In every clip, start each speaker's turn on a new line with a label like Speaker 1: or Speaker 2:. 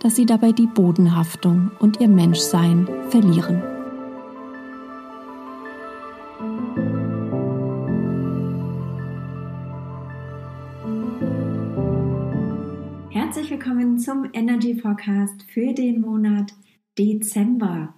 Speaker 1: dass sie dabei die Bodenhaftung und ihr Menschsein verlieren. Herzlich willkommen zum Energy Forecast für den Monat Dezember.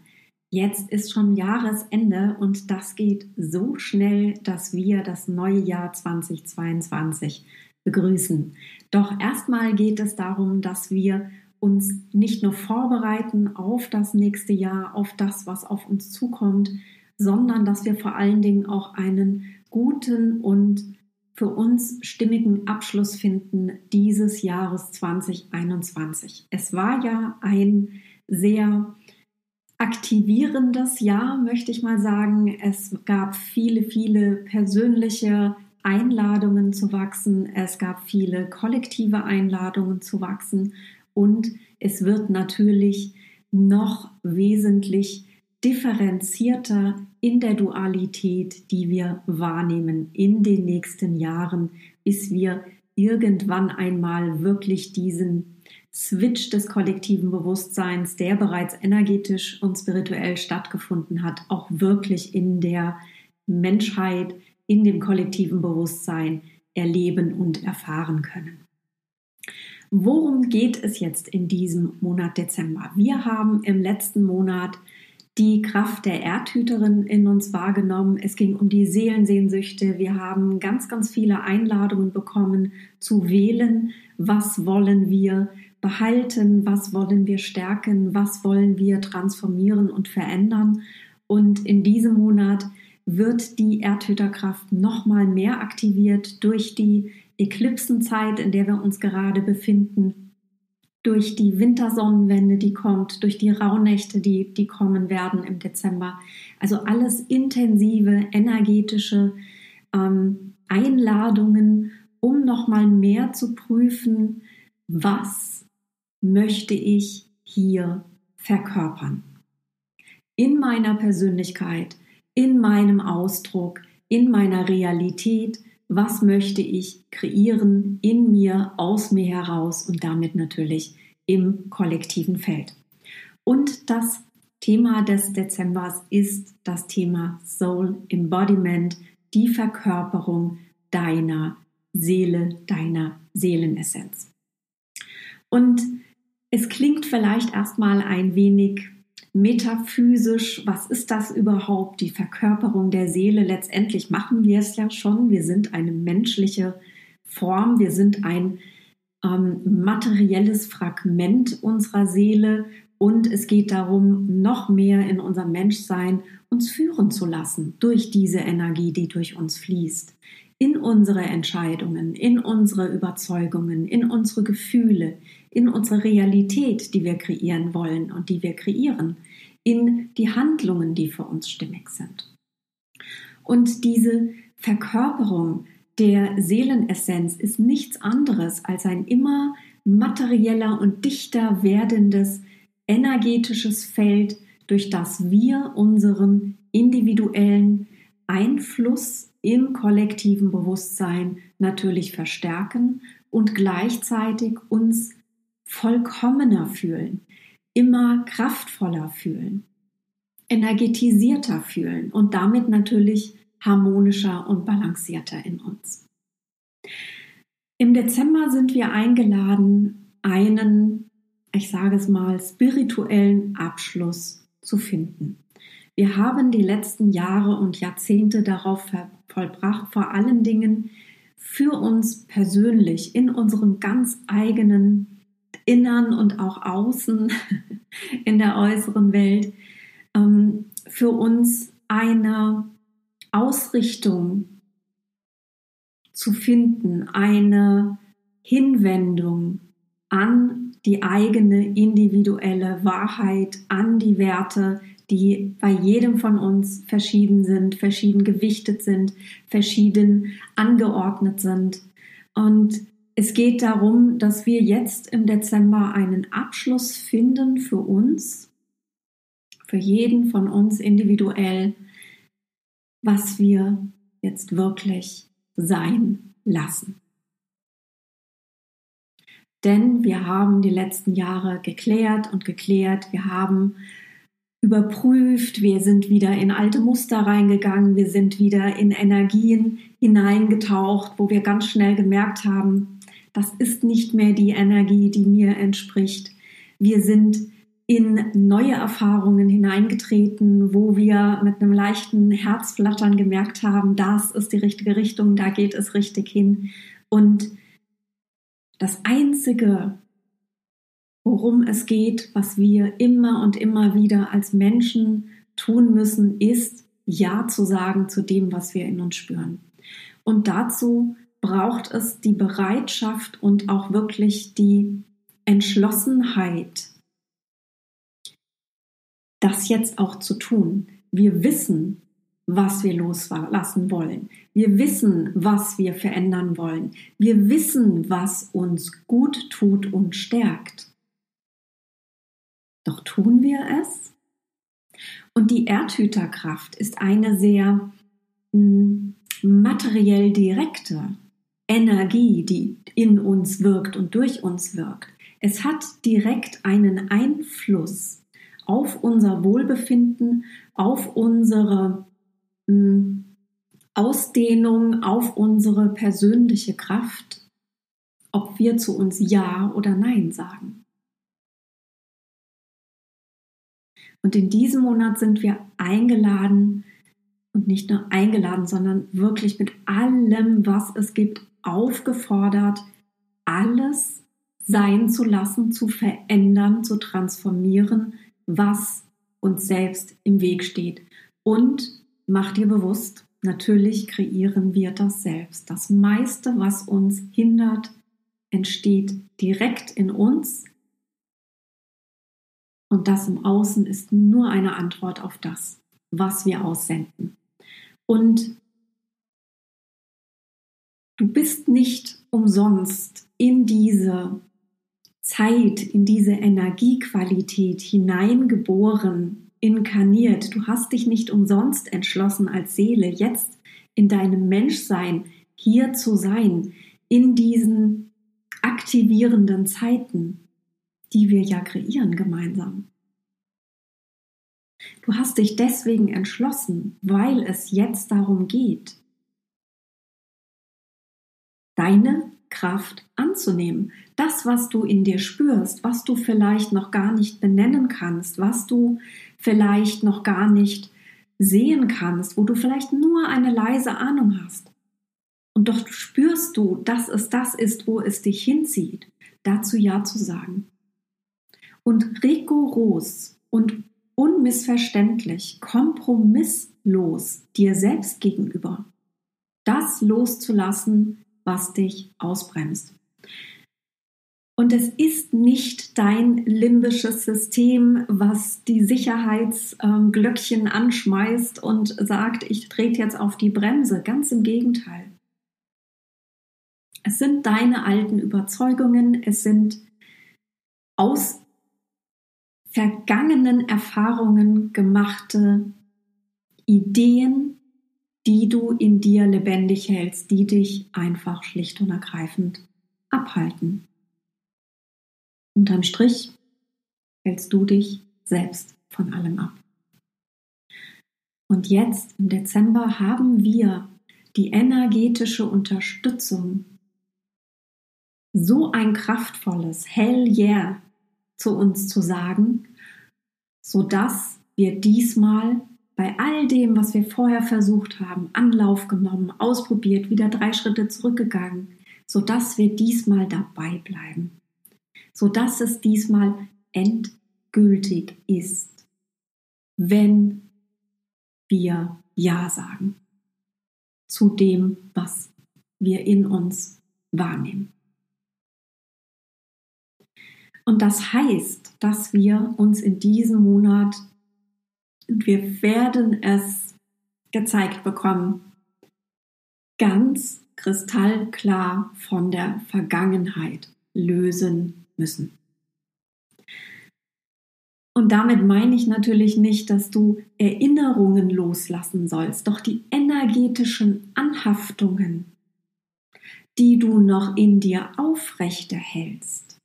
Speaker 1: Jetzt ist schon Jahresende und das geht so schnell, dass wir das neue Jahr 2022 begrüßen. Doch erstmal geht es darum, dass wir uns nicht nur vorbereiten auf das nächste Jahr, auf das, was auf uns zukommt, sondern dass wir vor allen Dingen auch einen guten und für uns stimmigen Abschluss finden dieses Jahres 2021. Es war ja ein sehr aktivierendes Jahr, möchte ich mal sagen. Es gab viele, viele persönliche Einladungen zu wachsen. Es gab viele kollektive Einladungen zu wachsen. Und es wird natürlich noch wesentlich differenzierter in der Dualität, die wir wahrnehmen in den nächsten Jahren, bis wir irgendwann einmal wirklich diesen Switch des kollektiven Bewusstseins, der bereits energetisch und spirituell stattgefunden hat, auch wirklich in der Menschheit, in dem kollektiven Bewusstsein erleben und erfahren können. Worum geht es jetzt in diesem Monat Dezember? Wir haben im letzten Monat die Kraft der Erdhüterin in uns wahrgenommen. Es ging um die Seelensehnsüchte. Wir haben ganz, ganz viele Einladungen bekommen zu wählen, was wollen wir behalten, was wollen wir stärken, was wollen wir transformieren und verändern. Und in diesem Monat wird die Erdhüterkraft nochmal mehr aktiviert durch die Eklipsenzeit, in der wir uns gerade befinden, durch die Wintersonnenwende, die kommt, durch die Rauhnächte, die, die kommen werden im Dezember. Also alles intensive, energetische ähm, Einladungen, um nochmal mehr zu prüfen, was möchte ich hier verkörpern. In meiner Persönlichkeit, in meinem Ausdruck, in meiner Realität, was möchte ich kreieren in mir, aus mir heraus und damit natürlich im kollektiven Feld. Und das Thema des Dezembers ist das Thema Soul Embodiment, die Verkörperung deiner Seele, deiner Seelenessenz. Und es klingt vielleicht erstmal ein wenig metaphysisch, was ist das überhaupt, die Verkörperung der Seele. Letztendlich machen wir es ja schon. Wir sind eine menschliche Form, wir sind ein ähm, materielles Fragment unserer Seele und es geht darum, noch mehr in unser Menschsein uns führen zu lassen durch diese Energie, die durch uns fließt. In unsere Entscheidungen, in unsere Überzeugungen, in unsere Gefühle, in unsere Realität, die wir kreieren wollen und die wir kreieren, in die Handlungen, die für uns stimmig sind. Und diese Verkörperung der Seelenessenz ist nichts anderes als ein immer materieller und dichter werdendes energetisches Feld, durch das wir unseren individuellen Einfluss im kollektiven Bewusstsein natürlich verstärken und gleichzeitig uns vollkommener fühlen, immer kraftvoller fühlen, energetisierter fühlen und damit natürlich harmonischer und balancierter in uns. Im Dezember sind wir eingeladen, einen, ich sage es mal, spirituellen Abschluss zu finden. Wir haben die letzten Jahre und Jahrzehnte darauf vollbracht, vor allen Dingen für uns persönlich in unserem ganz eigenen Innern und auch Außen in der äußeren Welt ähm, für uns eine Ausrichtung zu finden, eine Hinwendung an die eigene individuelle Wahrheit, an die Werte, die bei jedem von uns verschieden sind, verschieden gewichtet sind, verschieden angeordnet sind. Und es geht darum, dass wir jetzt im Dezember einen Abschluss finden für uns, für jeden von uns individuell, was wir jetzt wirklich sein lassen. Denn wir haben die letzten Jahre geklärt und geklärt, wir haben überprüft, wir sind wieder in alte Muster reingegangen, wir sind wieder in Energien hineingetaucht, wo wir ganz schnell gemerkt haben, das ist nicht mehr die Energie, die mir entspricht. Wir sind in neue Erfahrungen hineingetreten, wo wir mit einem leichten Herzflattern gemerkt haben, das ist die richtige Richtung, da geht es richtig hin. Und das Einzige, worum es geht, was wir immer und immer wieder als Menschen tun müssen, ist Ja zu sagen zu dem, was wir in uns spüren. Und dazu braucht es die Bereitschaft und auch wirklich die Entschlossenheit, das jetzt auch zu tun. Wir wissen, was wir loslassen wollen. Wir wissen, was wir verändern wollen. Wir wissen, was uns gut tut und stärkt. Doch tun wir es? Und die Erdhüterkraft ist eine sehr hm, materiell direkte Energie, die in uns wirkt und durch uns wirkt. Es hat direkt einen Einfluss auf unser Wohlbefinden, auf unsere hm, Ausdehnung, auf unsere persönliche Kraft, ob wir zu uns Ja oder Nein sagen. Und in diesem Monat sind wir eingeladen, und nicht nur eingeladen, sondern wirklich mit allem, was es gibt, aufgefordert, alles sein zu lassen, zu verändern, zu transformieren, was uns selbst im Weg steht. Und mach dir bewusst, natürlich kreieren wir das selbst. Das meiste, was uns hindert, entsteht direkt in uns. Und das im Außen ist nur eine Antwort auf das, was wir aussenden. Und du bist nicht umsonst in diese Zeit, in diese Energiequalität hineingeboren, inkarniert. Du hast dich nicht umsonst entschlossen als Seele, jetzt in deinem Menschsein hier zu sein, in diesen aktivierenden Zeiten, die wir ja kreieren gemeinsam. Du hast dich deswegen entschlossen, weil es jetzt darum geht, deine Kraft anzunehmen. Das, was du in dir spürst, was du vielleicht noch gar nicht benennen kannst, was du vielleicht noch gar nicht sehen kannst, wo du vielleicht nur eine leise Ahnung hast. Und doch spürst du, dass es das ist, wo es dich hinzieht, dazu Ja zu sagen. Und rigoros und unmissverständlich, kompromisslos dir selbst gegenüber, das loszulassen, was dich ausbremst. Und es ist nicht dein limbisches System, was die Sicherheitsglöckchen ähm, anschmeißt und sagt, ich trete jetzt auf die Bremse. Ganz im Gegenteil. Es sind deine alten Überzeugungen, es sind aus vergangenen Erfahrungen gemachte Ideen, die du in dir lebendig hältst, die dich einfach schlicht und ergreifend abhalten. Unterm Strich hältst du dich selbst von allem ab. Und jetzt im Dezember haben wir die energetische Unterstützung, so ein kraftvolles Hell yeah zu uns zu sagen, so dass wir diesmal bei all dem, was wir vorher versucht haben, Anlauf genommen, ausprobiert, wieder drei Schritte zurückgegangen, so dass wir diesmal dabei bleiben, so dass es diesmal endgültig ist, wenn wir Ja sagen zu dem, was wir in uns wahrnehmen. Und das heißt, dass wir uns in diesem Monat, wir werden es gezeigt bekommen, ganz kristallklar von der Vergangenheit lösen müssen. Und damit meine ich natürlich nicht, dass du Erinnerungen loslassen sollst, doch die energetischen Anhaftungen, die du noch in dir aufrechterhältst,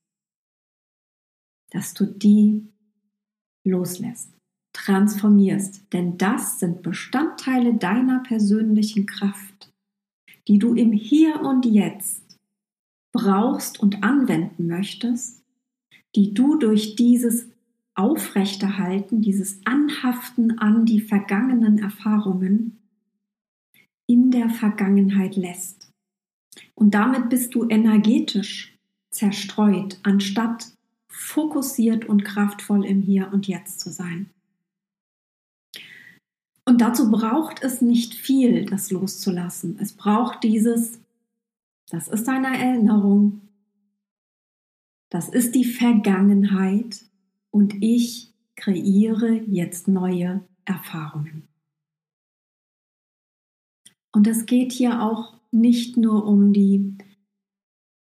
Speaker 1: dass du die loslässt, transformierst, denn das sind Bestandteile deiner persönlichen Kraft, die du im Hier und Jetzt brauchst und anwenden möchtest, die du durch dieses Aufrechterhalten, dieses Anhaften an die vergangenen Erfahrungen in der Vergangenheit lässt. Und damit bist du energetisch zerstreut, anstatt fokussiert und kraftvoll im Hier und Jetzt zu sein. Und dazu braucht es nicht viel, das loszulassen. Es braucht dieses, das ist eine Erinnerung, das ist die Vergangenheit und ich kreiere jetzt neue Erfahrungen. Und es geht hier auch nicht nur um die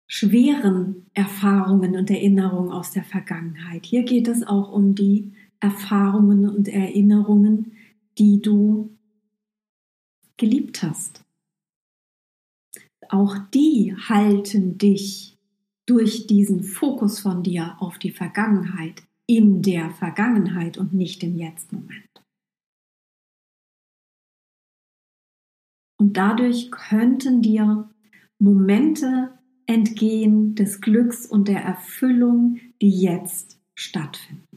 Speaker 1: schweren Erfahrungen und Erinnerungen aus der Vergangenheit. Hier geht es auch um die Erfahrungen und Erinnerungen, die du geliebt hast. Auch die halten dich durch diesen Fokus von dir auf die Vergangenheit in der Vergangenheit und nicht im Jetzt-Moment. Und dadurch könnten dir Momente entgehen des Glücks und der Erfüllung, die jetzt stattfinden.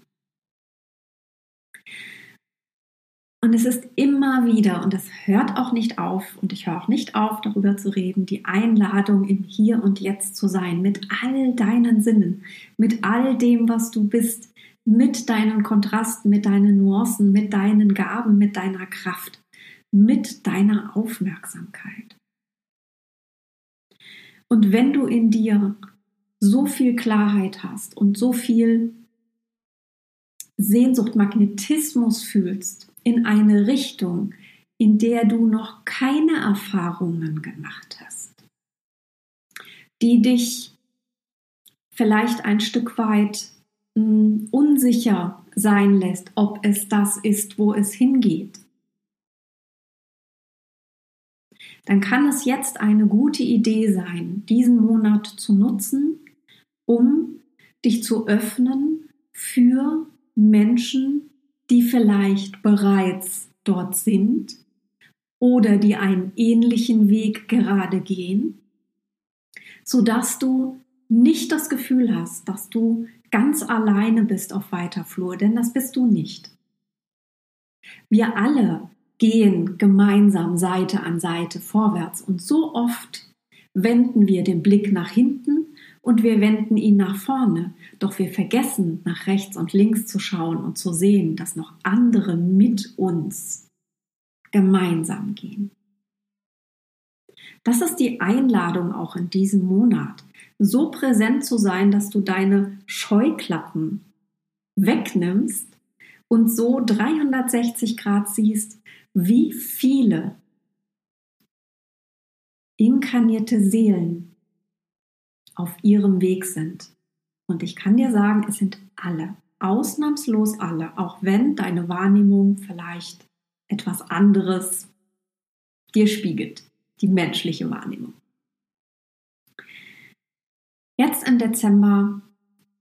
Speaker 1: Und es ist immer wieder, und das hört auch nicht auf, und ich höre auch nicht auf, darüber zu reden, die Einladung, im Hier und Jetzt zu sein, mit all deinen Sinnen, mit all dem, was du bist, mit deinen Kontrasten, mit deinen Nuancen, mit deinen Gaben, mit deiner Kraft, mit deiner Aufmerksamkeit. Und wenn du in dir so viel Klarheit hast und so viel Sehnsucht, Magnetismus fühlst in eine Richtung, in der du noch keine Erfahrungen gemacht hast, die dich vielleicht ein Stück weit mh, unsicher sein lässt, ob es das ist, wo es hingeht, dann kann es jetzt eine gute Idee sein, diesen Monat zu nutzen, um dich zu öffnen für Menschen, die vielleicht bereits dort sind oder die einen ähnlichen Weg gerade gehen, sodass du nicht das Gefühl hast, dass du ganz alleine bist auf weiter Flur, denn das bist du nicht. Wir alle gehen gemeinsam Seite an Seite vorwärts und so oft wenden wir den Blick nach hinten und wir wenden ihn nach vorne, doch wir vergessen nach rechts und links zu schauen und zu sehen, dass noch andere mit uns gemeinsam gehen. Das ist die Einladung auch in diesem Monat, so präsent zu sein, dass du deine Scheuklappen wegnimmst und so 360 Grad siehst, wie viele inkarnierte Seelen auf ihrem Weg sind. Und ich kann dir sagen, es sind alle, ausnahmslos alle, auch wenn deine Wahrnehmung vielleicht etwas anderes dir spiegelt, die menschliche Wahrnehmung. Jetzt im Dezember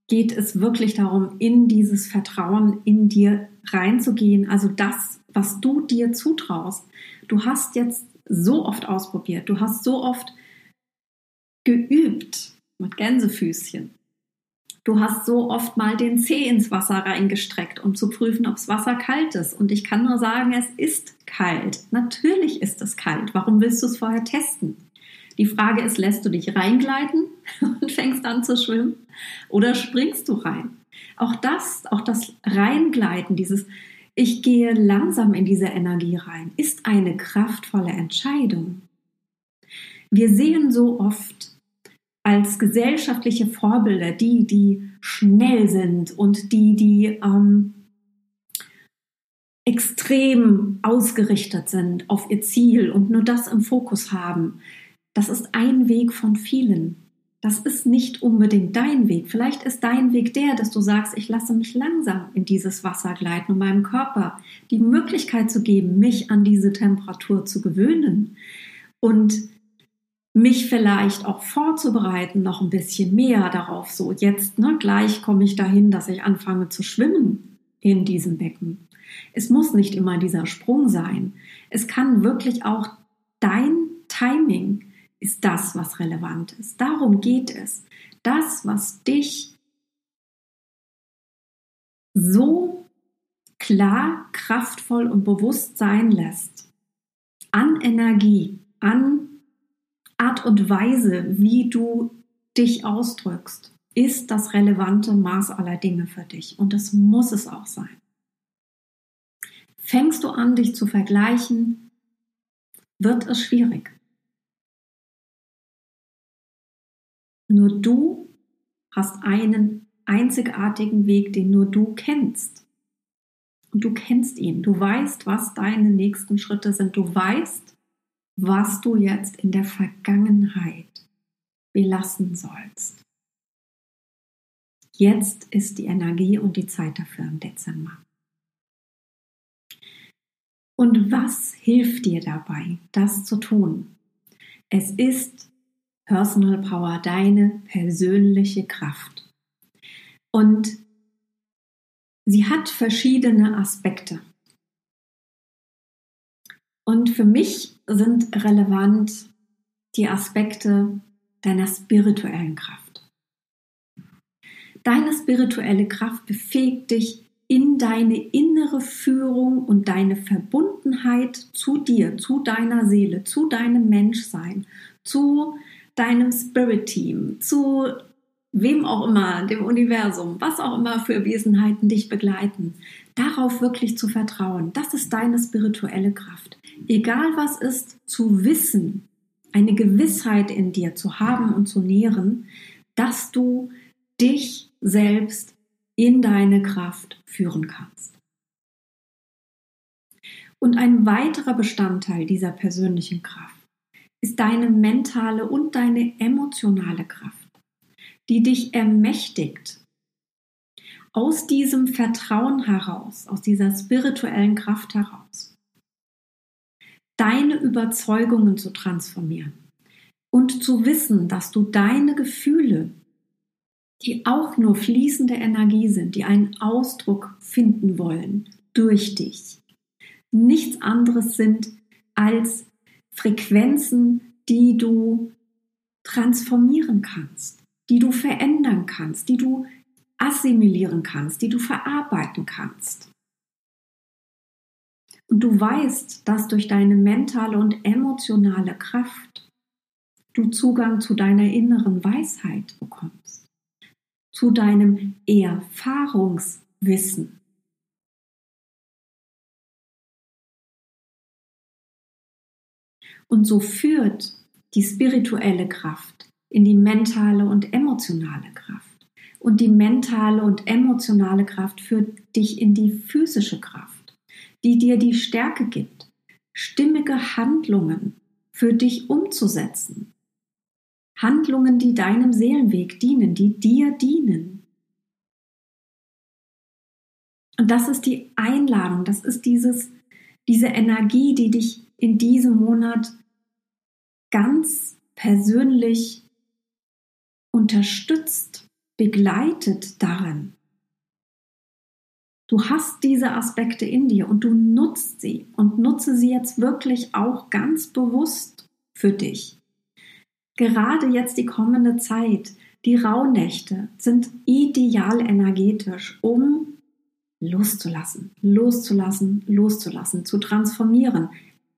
Speaker 1: geht es wirklich darum, in dieses Vertrauen in dir reinzugehen, also das, was du dir zutraust. Du hast jetzt so oft ausprobiert, du hast so oft geübt mit Gänsefüßchen. Du hast so oft mal den Zeh ins Wasser reingestreckt, um zu prüfen, ob das Wasser kalt ist. Und ich kann nur sagen, es ist kalt. Natürlich ist es kalt. Warum willst du es vorher testen? Die Frage ist, lässt du dich reingleiten und fängst an zu schwimmen oder springst du rein? Auch das, auch das Reingleiten, dieses ich gehe langsam in diese Energie rein, ist eine kraftvolle Entscheidung. Wir sehen so oft als gesellschaftliche Vorbilder die, die schnell sind und die, die ähm, extrem ausgerichtet sind auf ihr Ziel und nur das im Fokus haben. Das ist ein Weg von vielen. Das ist nicht unbedingt dein Weg. Vielleicht ist dein Weg der, dass du sagst, ich lasse mich langsam in dieses Wasser gleiten, um meinem Körper die Möglichkeit zu geben, mich an diese Temperatur zu gewöhnen. Und mich vielleicht auch vorzubereiten, noch ein bisschen mehr darauf, so jetzt, ne, gleich komme ich dahin, dass ich anfange zu schwimmen in diesem Becken. Es muss nicht immer dieser Sprung sein. Es kann wirklich auch dein Timing ist das, was relevant ist. Darum geht es. Das, was dich so klar, kraftvoll und bewusst sein lässt, an Energie, an Art und Weise, wie du dich ausdrückst, ist das relevante Maß aller Dinge für dich. Und das muss es auch sein. Fängst du an, dich zu vergleichen, wird es schwierig. Nur du hast einen einzigartigen Weg, den nur du kennst. Und du kennst ihn. Du weißt, was deine nächsten Schritte sind. Du weißt, was du jetzt in der Vergangenheit belassen sollst. Jetzt ist die Energie und die Zeit dafür im Dezember. Und was hilft dir dabei, das zu tun? Es ist Personal Power, deine persönliche Kraft. Und sie hat verschiedene Aspekte. Und für mich sind relevant die Aspekte deiner spirituellen Kraft. Deine spirituelle Kraft befähigt dich in deine innere Führung und deine Verbundenheit zu dir, zu deiner Seele, zu deinem Menschsein, zu deinem Spirit Team, zu wem auch immer, dem Universum, was auch immer für Wesenheiten dich begleiten, darauf wirklich zu vertrauen. Das ist deine spirituelle Kraft egal was ist, zu wissen, eine Gewissheit in dir zu haben und zu nähren, dass du dich selbst in deine Kraft führen kannst. Und ein weiterer Bestandteil dieser persönlichen Kraft ist deine mentale und deine emotionale Kraft, die dich ermächtigt, aus diesem Vertrauen heraus, aus dieser spirituellen Kraft heraus, deine Überzeugungen zu transformieren und zu wissen, dass du deine Gefühle, die auch nur fließende Energie sind, die einen Ausdruck finden wollen durch dich, nichts anderes sind als Frequenzen, die du transformieren kannst, die du verändern kannst, die du assimilieren kannst, die du verarbeiten kannst. Und du weißt, dass durch deine mentale und emotionale Kraft du Zugang zu deiner inneren Weisheit bekommst, zu deinem Erfahrungswissen. Und so führt die spirituelle Kraft in die mentale und emotionale Kraft. Und die mentale und emotionale Kraft führt dich in die physische Kraft die dir die Stärke gibt, stimmige Handlungen für dich umzusetzen. Handlungen, die deinem Seelenweg dienen, die dir dienen. Und das ist die Einladung, das ist dieses, diese Energie, die dich in diesem Monat ganz persönlich unterstützt, begleitet darin. Du hast diese Aspekte in dir und du nutzt sie und nutze sie jetzt wirklich auch ganz bewusst für dich. Gerade jetzt die kommende Zeit, die Rauhnächte sind ideal energetisch, um loszulassen, loszulassen, loszulassen, zu transformieren,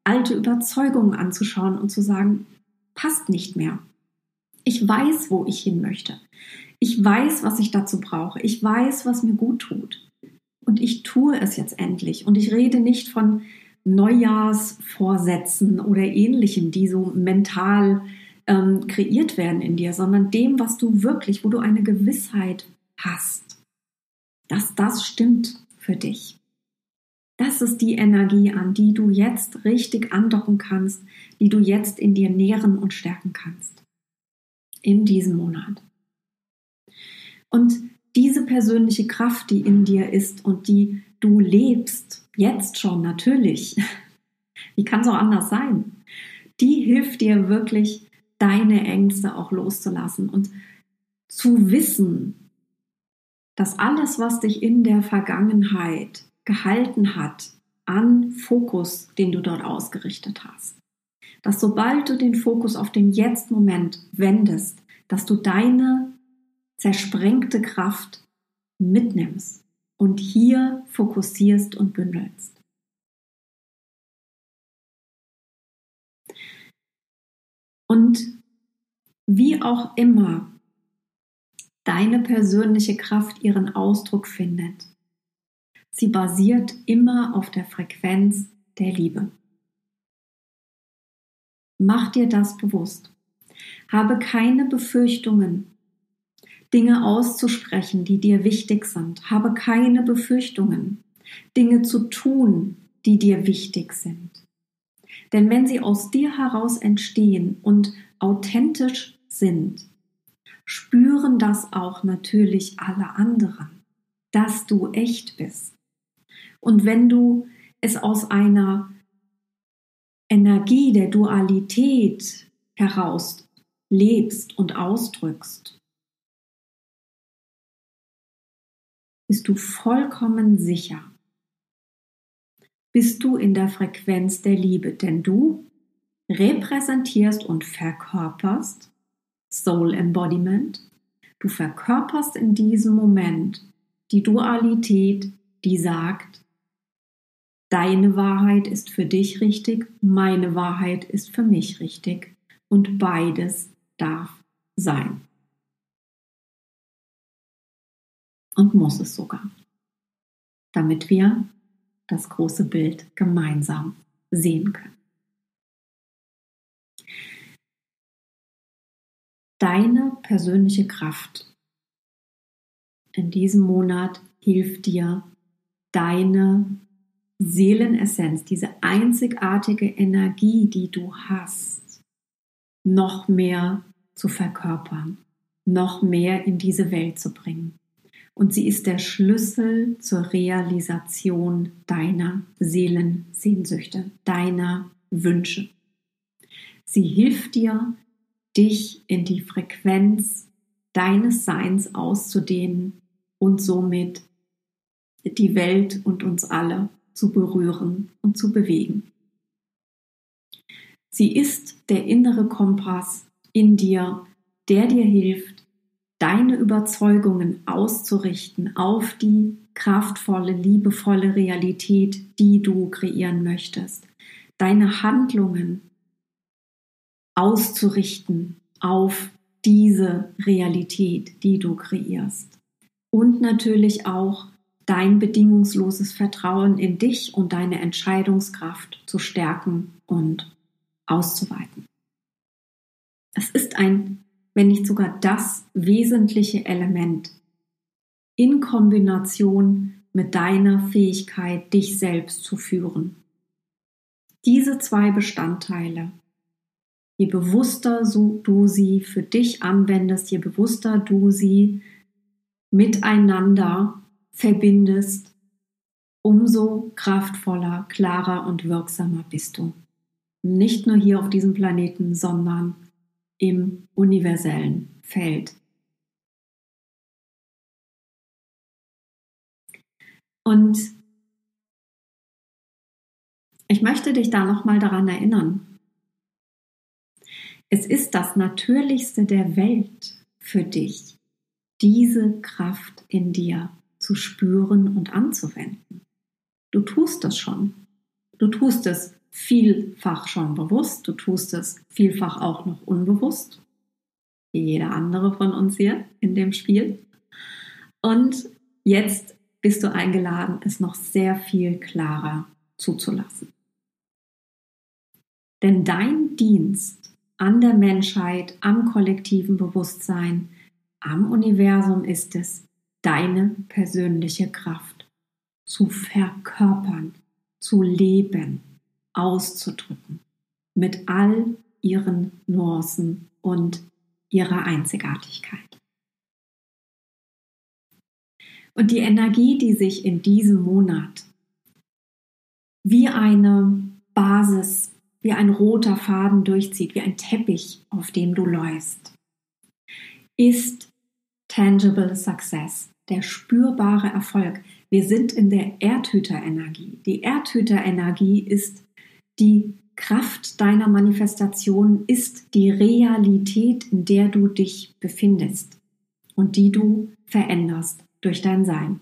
Speaker 1: alte Überzeugungen anzuschauen und zu sagen, passt nicht mehr. Ich weiß, wo ich hin möchte. Ich weiß, was ich dazu brauche. Ich weiß, was mir gut tut. Und ich tue es jetzt endlich. Und ich rede nicht von Neujahrsvorsätzen oder ähnlichem, die so mental ähm, kreiert werden in dir, sondern dem, was du wirklich, wo du eine Gewissheit hast, dass das stimmt für dich. Das ist die Energie, an die du jetzt richtig andocken kannst, die du jetzt in dir nähren und stärken kannst. In diesem Monat. Und diese persönliche Kraft, die in dir ist und die du lebst, jetzt schon natürlich, wie kann es auch anders sein, die hilft dir wirklich, deine Ängste auch loszulassen und zu wissen, dass alles, was dich in der Vergangenheit gehalten hat an Fokus, den du dort ausgerichtet hast. Dass sobald du den Fokus auf den Jetzt-Moment wendest, dass du deine zersprengte Kraft mitnimmst und hier fokussierst und bündelst. Und wie auch immer deine persönliche Kraft ihren Ausdruck findet, Sie basiert immer auf der Frequenz der Liebe. Mach dir das bewusst. Habe keine Befürchtungen, Dinge auszusprechen, die dir wichtig sind. Habe keine Befürchtungen, Dinge zu tun, die dir wichtig sind. Denn wenn sie aus dir heraus entstehen und authentisch sind, spüren das auch natürlich alle anderen, dass du echt bist. Und wenn du es aus einer Energie der Dualität heraus lebst und ausdrückst, bist du vollkommen sicher, bist du in der Frequenz der Liebe, denn du repräsentierst und verkörperst Soul Embodiment, du verkörperst in diesem Moment die Dualität, die sagt, Deine Wahrheit ist für dich richtig, meine Wahrheit ist für mich richtig und beides darf sein. Und muss es sogar, damit wir das große Bild gemeinsam sehen können. Deine persönliche Kraft in diesem Monat hilft dir, deine Seelenessenz, diese einzigartige Energie, die du hast, noch mehr zu verkörpern, noch mehr in diese Welt zu bringen. Und sie ist der Schlüssel zur Realisation deiner Seelensehnsüchte, deiner Wünsche. Sie hilft dir, dich in die Frequenz deines Seins auszudehnen und somit die Welt und uns alle zu berühren und zu bewegen. Sie ist der innere Kompass in dir, der dir hilft, deine Überzeugungen auszurichten auf die kraftvolle, liebevolle Realität, die du kreieren möchtest. Deine Handlungen auszurichten auf diese Realität, die du kreierst. Und natürlich auch dein bedingungsloses Vertrauen in dich und deine Entscheidungskraft zu stärken und auszuweiten. Es ist ein, wenn nicht sogar das wesentliche Element in Kombination mit deiner Fähigkeit, dich selbst zu führen. Diese zwei Bestandteile Je bewusster du sie für dich anwendest, je bewusster du sie miteinander verbindest, umso kraftvoller, klarer und wirksamer bist du. Nicht nur hier auf diesem Planeten, sondern im universellen Feld. Und ich möchte dich da nochmal daran erinnern. Es ist das Natürlichste der Welt für dich, diese Kraft in dir zu spüren und anzuwenden. Du tust es schon. Du tust es vielfach schon bewusst, du tust es vielfach auch noch unbewusst, wie jeder andere von uns hier in dem Spiel. Und jetzt bist du eingeladen, es noch sehr viel klarer zuzulassen. Denn dein Dienst an der Menschheit, am kollektiven Bewusstsein, am Universum ist es, deine persönliche Kraft zu verkörpern, zu leben, auszudrücken, mit all ihren Nuancen und ihrer Einzigartigkeit. Und die Energie, die sich in diesem Monat wie eine Basis, wie ein roter Faden durchzieht, wie ein Teppich, auf dem du läufst, ist Tangible Success, der spürbare Erfolg. Wir sind in der Erdhüterenergie. Die Erdhüterenergie ist die Kraft deiner Manifestation, ist die Realität, in der du dich befindest und die du veränderst durch dein Sein.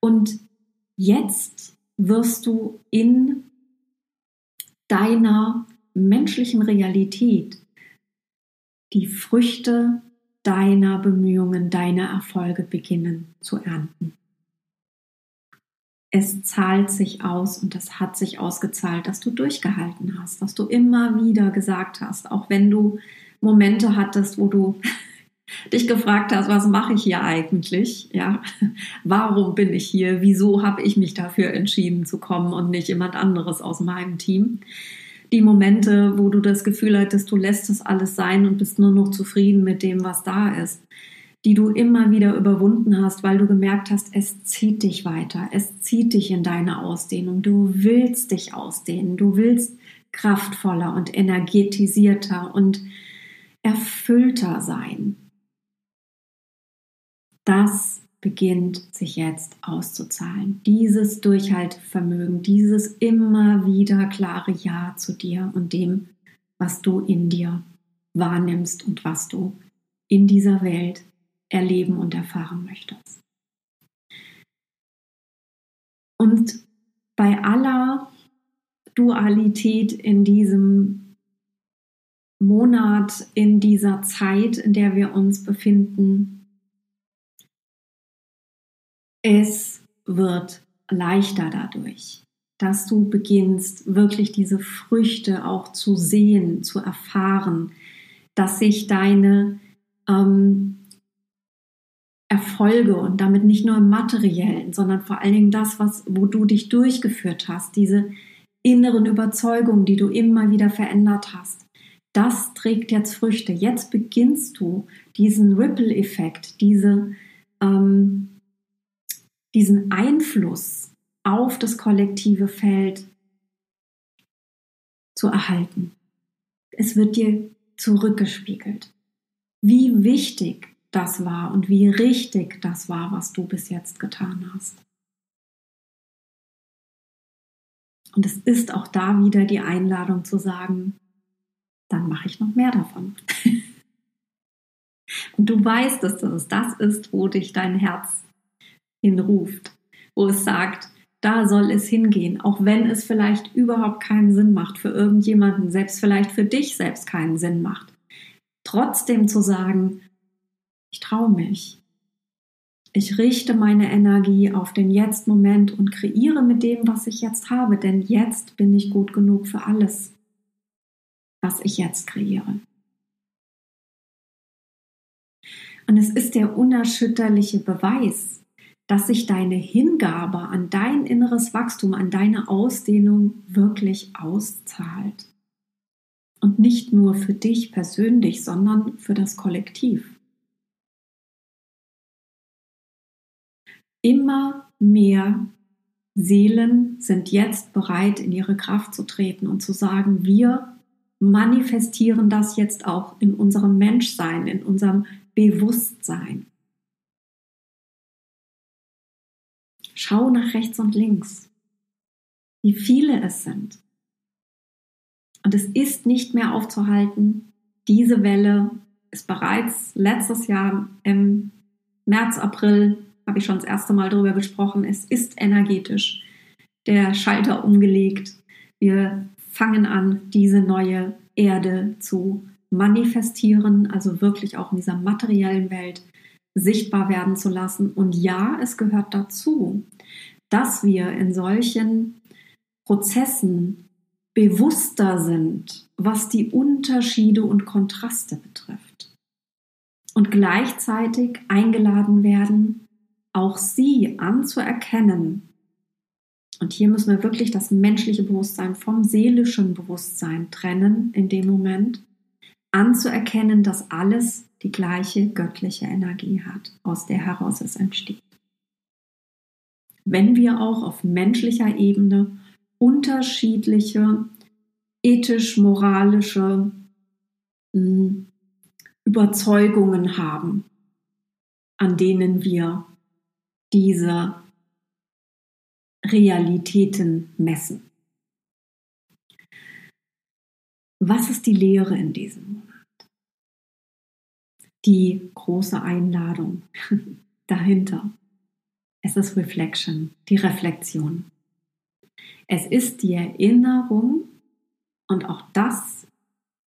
Speaker 1: Und jetzt wirst du in deiner menschlichen Realität die Früchte deiner Bemühungen, deiner Erfolge beginnen zu ernten. Es zahlt sich aus und es hat sich ausgezahlt, dass du durchgehalten hast, dass du immer wieder gesagt hast, auch wenn du Momente hattest, wo du dich gefragt hast, was mache ich hier eigentlich? Ja, warum bin ich hier? Wieso habe ich mich dafür entschieden zu kommen und nicht jemand anderes aus meinem Team? Die Momente, wo du das Gefühl hattest, du lässt es alles sein und bist nur noch zufrieden mit dem, was da ist, die du immer wieder überwunden hast, weil du gemerkt hast, es zieht dich weiter, es zieht dich in deine Ausdehnung, du willst dich ausdehnen, du willst kraftvoller und energetisierter und erfüllter sein. Das beginnt sich jetzt auszuzahlen. Dieses Durchhaltevermögen, dieses immer wieder klare Ja zu dir und dem, was du in dir wahrnimmst und was du in dieser Welt erleben und erfahren möchtest. Und bei aller Dualität in diesem Monat, in dieser Zeit, in der wir uns befinden, es wird leichter dadurch, dass du beginnst, wirklich diese Früchte auch zu sehen, zu erfahren, dass sich deine ähm, Erfolge und damit nicht nur im materiellen, sondern vor allen Dingen das, was, wo du dich durchgeführt hast, diese inneren Überzeugungen, die du immer wieder verändert hast, das trägt jetzt Früchte. Jetzt beginnst du diesen Ripple-Effekt, diese ähm, diesen Einfluss auf das kollektive Feld zu erhalten. Es wird dir zurückgespiegelt, wie wichtig das war und wie richtig das war, was du bis jetzt getan hast. Und es ist auch da wieder die Einladung zu sagen, dann mache ich noch mehr davon. und du weißt, dass das das ist, wo dich dein Herz hinruft, wo es sagt, da soll es hingehen, auch wenn es vielleicht überhaupt keinen Sinn macht für irgendjemanden, selbst vielleicht für dich selbst keinen Sinn macht. Trotzdem zu sagen, ich traue mich. Ich richte meine Energie auf den Jetzt-Moment und kreiere mit dem, was ich jetzt habe, denn jetzt bin ich gut genug für alles, was ich jetzt kreiere. Und es ist der unerschütterliche Beweis, dass sich deine Hingabe an dein inneres Wachstum, an deine Ausdehnung wirklich auszahlt. Und nicht nur für dich persönlich, sondern für das Kollektiv. Immer mehr Seelen sind jetzt bereit, in ihre Kraft zu treten und zu sagen, wir manifestieren das jetzt auch in unserem Menschsein, in unserem Bewusstsein. Schau nach rechts und links, wie viele es sind. Und es ist nicht mehr aufzuhalten. Diese Welle ist bereits letztes Jahr im März, April, habe ich schon das erste Mal darüber gesprochen. Es ist energetisch. Der Schalter umgelegt. Wir fangen an, diese neue Erde zu manifestieren, also wirklich auch in dieser materiellen Welt sichtbar werden zu lassen. Und ja, es gehört dazu, dass wir in solchen Prozessen bewusster sind, was die Unterschiede und Kontraste betrifft. Und gleichzeitig eingeladen werden, auch sie anzuerkennen. Und hier müssen wir wirklich das menschliche Bewusstsein vom seelischen Bewusstsein trennen in dem Moment, anzuerkennen, dass alles die gleiche göttliche Energie hat, aus der heraus es entsteht. Wenn wir auch auf menschlicher Ebene unterschiedliche ethisch-moralische hm, Überzeugungen haben, an denen wir diese Realitäten messen. Was ist die Lehre in diesem Monat? Die große Einladung dahinter. Es ist Reflection, die Reflexion. Es ist die Erinnerung und auch das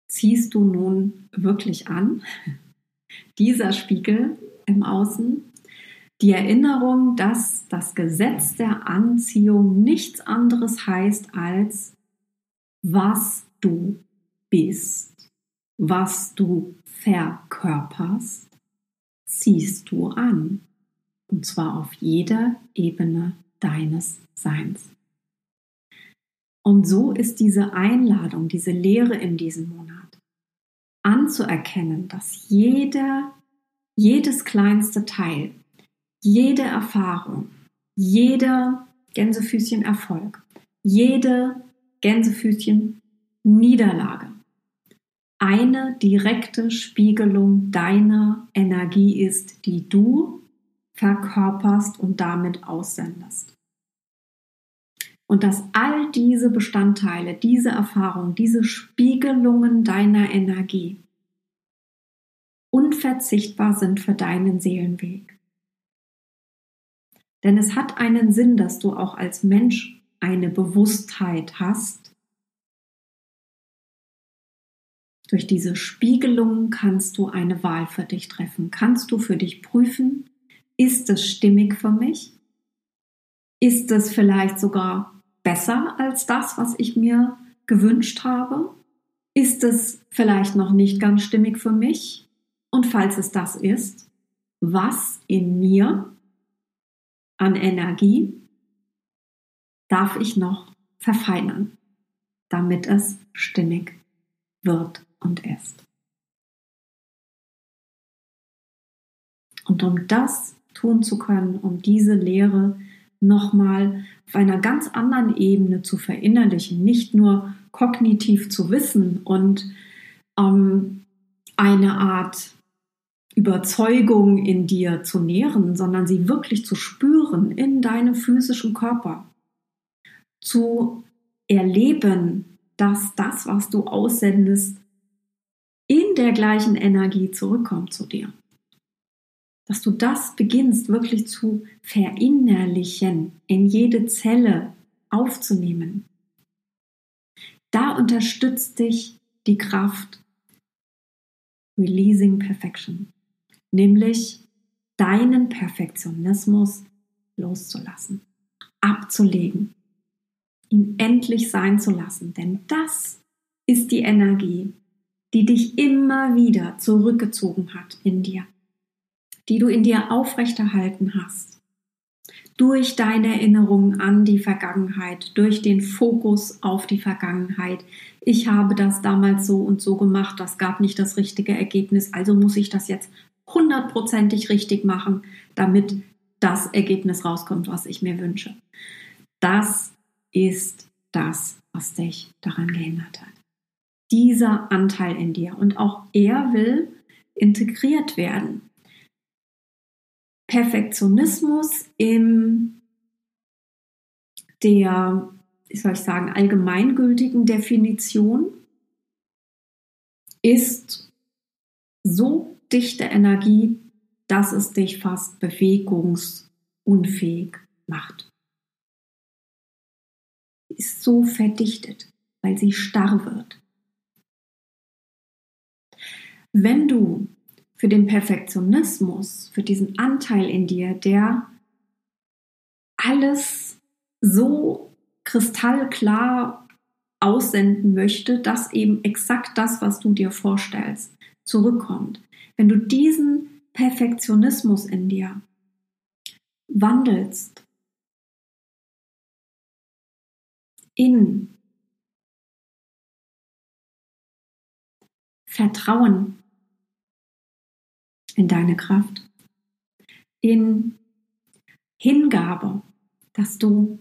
Speaker 1: ziehst du nun wirklich an, dieser Spiegel im Außen, die Erinnerung, dass das Gesetz der Anziehung nichts anderes heißt als, was du bist, was du verkörperst, ziehst du an. Und zwar auf jeder Ebene deines Seins. Und so ist diese Einladung, diese Lehre in diesem Monat, anzuerkennen, dass jeder, jedes kleinste Teil, jede Erfahrung, jeder Gänsefüßchen Erfolg, jede Gänsefüßchen Niederlage eine direkte Spiegelung deiner Energie ist, die du verkörperst und damit aussendest. Und dass all diese Bestandteile, diese Erfahrungen, diese Spiegelungen deiner Energie unverzichtbar sind für deinen Seelenweg. Denn es hat einen Sinn, dass du auch als Mensch eine Bewusstheit hast. Durch diese Spiegelung kannst du eine Wahl für dich treffen. Kannst du für dich prüfen, ist es stimmig für mich? Ist es vielleicht sogar besser als das, was ich mir gewünscht habe? Ist es vielleicht noch nicht ganz stimmig für mich? Und falls es das ist, was in mir an Energie darf ich noch verfeinern, damit es stimmig wird und ist? Und um das tun zu können, um diese Lehre nochmal auf einer ganz anderen Ebene zu verinnerlichen, nicht nur kognitiv zu wissen und ähm, eine Art Überzeugung in dir zu nähren, sondern sie wirklich zu spüren in deinem physischen Körper, zu erleben, dass das, was du aussendest, in der gleichen Energie zurückkommt zu dir dass du das beginnst wirklich zu verinnerlichen, in jede Zelle aufzunehmen. Da unterstützt dich die Kraft Releasing Perfection, nämlich deinen Perfektionismus loszulassen, abzulegen, ihn endlich sein zu lassen, denn das ist die Energie, die dich immer wieder zurückgezogen hat in dir die du in dir aufrechterhalten hast. durch deine Erinnerungen an die Vergangenheit, durch den Fokus auf die Vergangenheit. Ich habe das damals so und so gemacht, das gab nicht das richtige Ergebnis, also muss ich das jetzt hundertprozentig richtig machen, damit das Ergebnis rauskommt, was ich mir wünsche. Das ist das, was dich daran gehindert hat. Dieser Anteil in dir und auch er will integriert werden. Perfektionismus in der, wie soll ich sagen, allgemeingültigen Definition ist so dichte Energie, dass es dich fast bewegungsunfähig macht. Sie ist so verdichtet, weil sie starr wird. Wenn du für den Perfektionismus, für diesen Anteil in dir, der alles so kristallklar aussenden möchte, dass eben exakt das, was du dir vorstellst, zurückkommt. Wenn du diesen Perfektionismus in dir wandelst in Vertrauen in deine Kraft, in Hingabe, dass du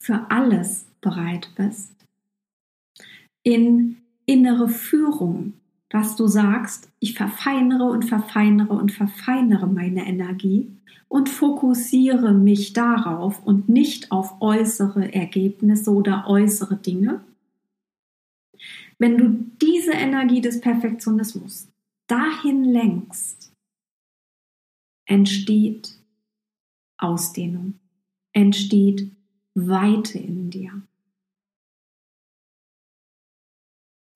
Speaker 1: für alles bereit bist, in innere Führung, dass du sagst, ich verfeinere und verfeinere und verfeinere meine Energie und fokussiere mich darauf und nicht auf äußere Ergebnisse oder äußere Dinge. Wenn du diese Energie des Perfektionismus dahin lenkst, entsteht Ausdehnung, entsteht Weite in dir.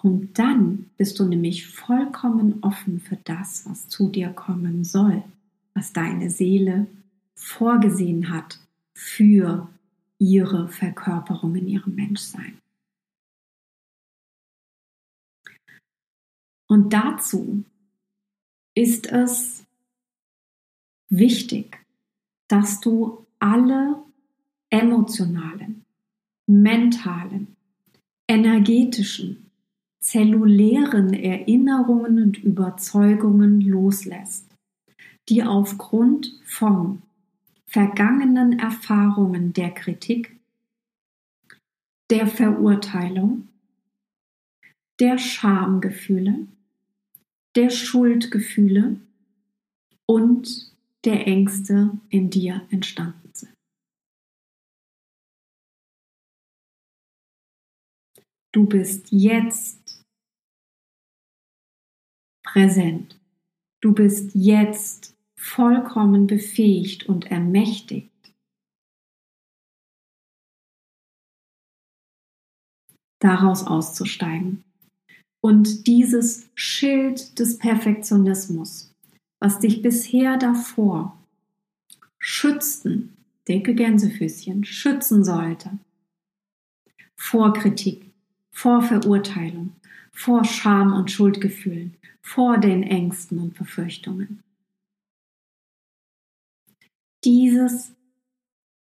Speaker 1: Und dann bist du nämlich vollkommen offen für das, was zu dir kommen soll, was deine Seele vorgesehen hat für ihre Verkörperung in ihrem Menschsein. Und dazu ist es wichtig, dass du alle emotionalen, mentalen, energetischen, zellulären Erinnerungen und Überzeugungen loslässt, die aufgrund von vergangenen Erfahrungen der Kritik, der Verurteilung, der Schamgefühle, der Schuldgefühle und der Ängste in dir entstanden sind. Du bist jetzt präsent. Du bist jetzt vollkommen befähigt und ermächtigt, daraus auszusteigen. Und dieses Schild des Perfektionismus was dich bisher davor schützen, dicke Gänsefüßchen, schützen sollte. Vor Kritik, vor Verurteilung, vor Scham und Schuldgefühlen, vor den Ängsten und Befürchtungen. Dieses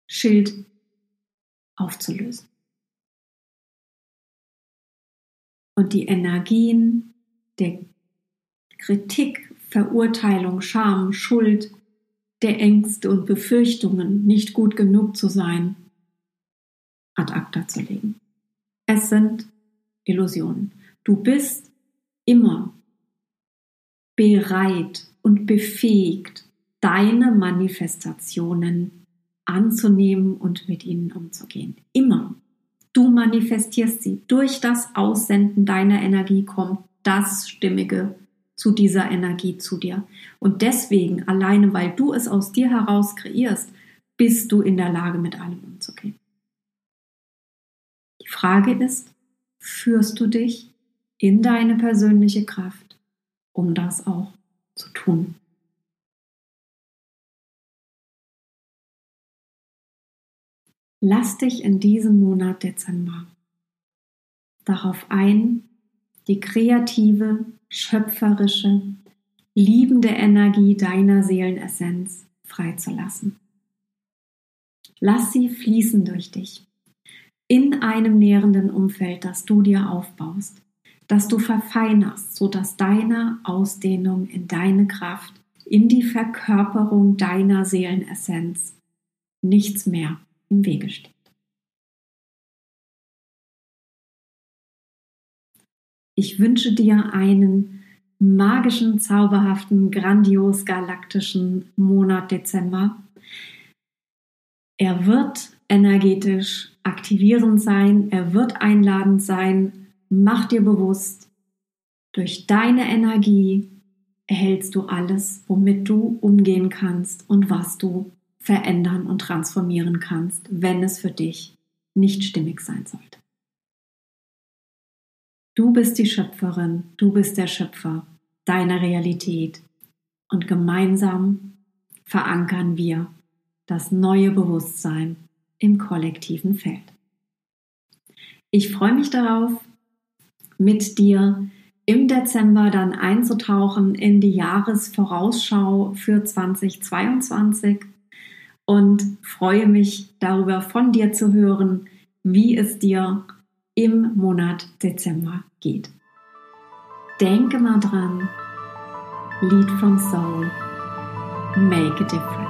Speaker 1: Schild aufzulösen. Und die Energien der Kritik Verurteilung, Scham, Schuld, der Ängste und Befürchtungen, nicht gut genug zu sein, ad acta zu legen. Es sind Illusionen. Du bist immer bereit und befähigt, deine Manifestationen anzunehmen und mit ihnen umzugehen. Immer. Du manifestierst sie. Durch das Aussenden deiner Energie kommt das stimmige zu dieser Energie zu dir. Und deswegen, alleine weil du es aus dir heraus kreierst, bist du in der Lage, mit allem umzugehen. Die Frage ist, führst du dich in deine persönliche Kraft, um das auch zu tun? Lass dich in diesem Monat Dezember darauf ein, die kreative, schöpferische, liebende Energie deiner Seelenessenz freizulassen. Lass sie fließen durch dich. In einem nährenden Umfeld, das du dir aufbaust, das du verfeinerst, sodass deine Ausdehnung in deine Kraft, in die Verkörperung deiner Seelenessenz nichts mehr im Wege steht. Ich wünsche dir einen magischen, zauberhaften, grandios galaktischen Monat Dezember. Er wird energetisch aktivierend sein, er wird einladend sein. Mach dir bewusst, durch deine Energie erhältst du alles, womit du umgehen kannst und was du verändern und transformieren kannst, wenn es für dich nicht stimmig sein sollte. Du bist die Schöpferin, du bist der Schöpfer deiner Realität und gemeinsam verankern wir das neue Bewusstsein im kollektiven Feld. Ich freue mich darauf, mit dir im Dezember dann einzutauchen in die Jahresvorausschau für 2022 und freue mich darüber von dir zu hören, wie es dir im Monat Dezember geht. Denke mal dran, Lead from Soul, make a difference.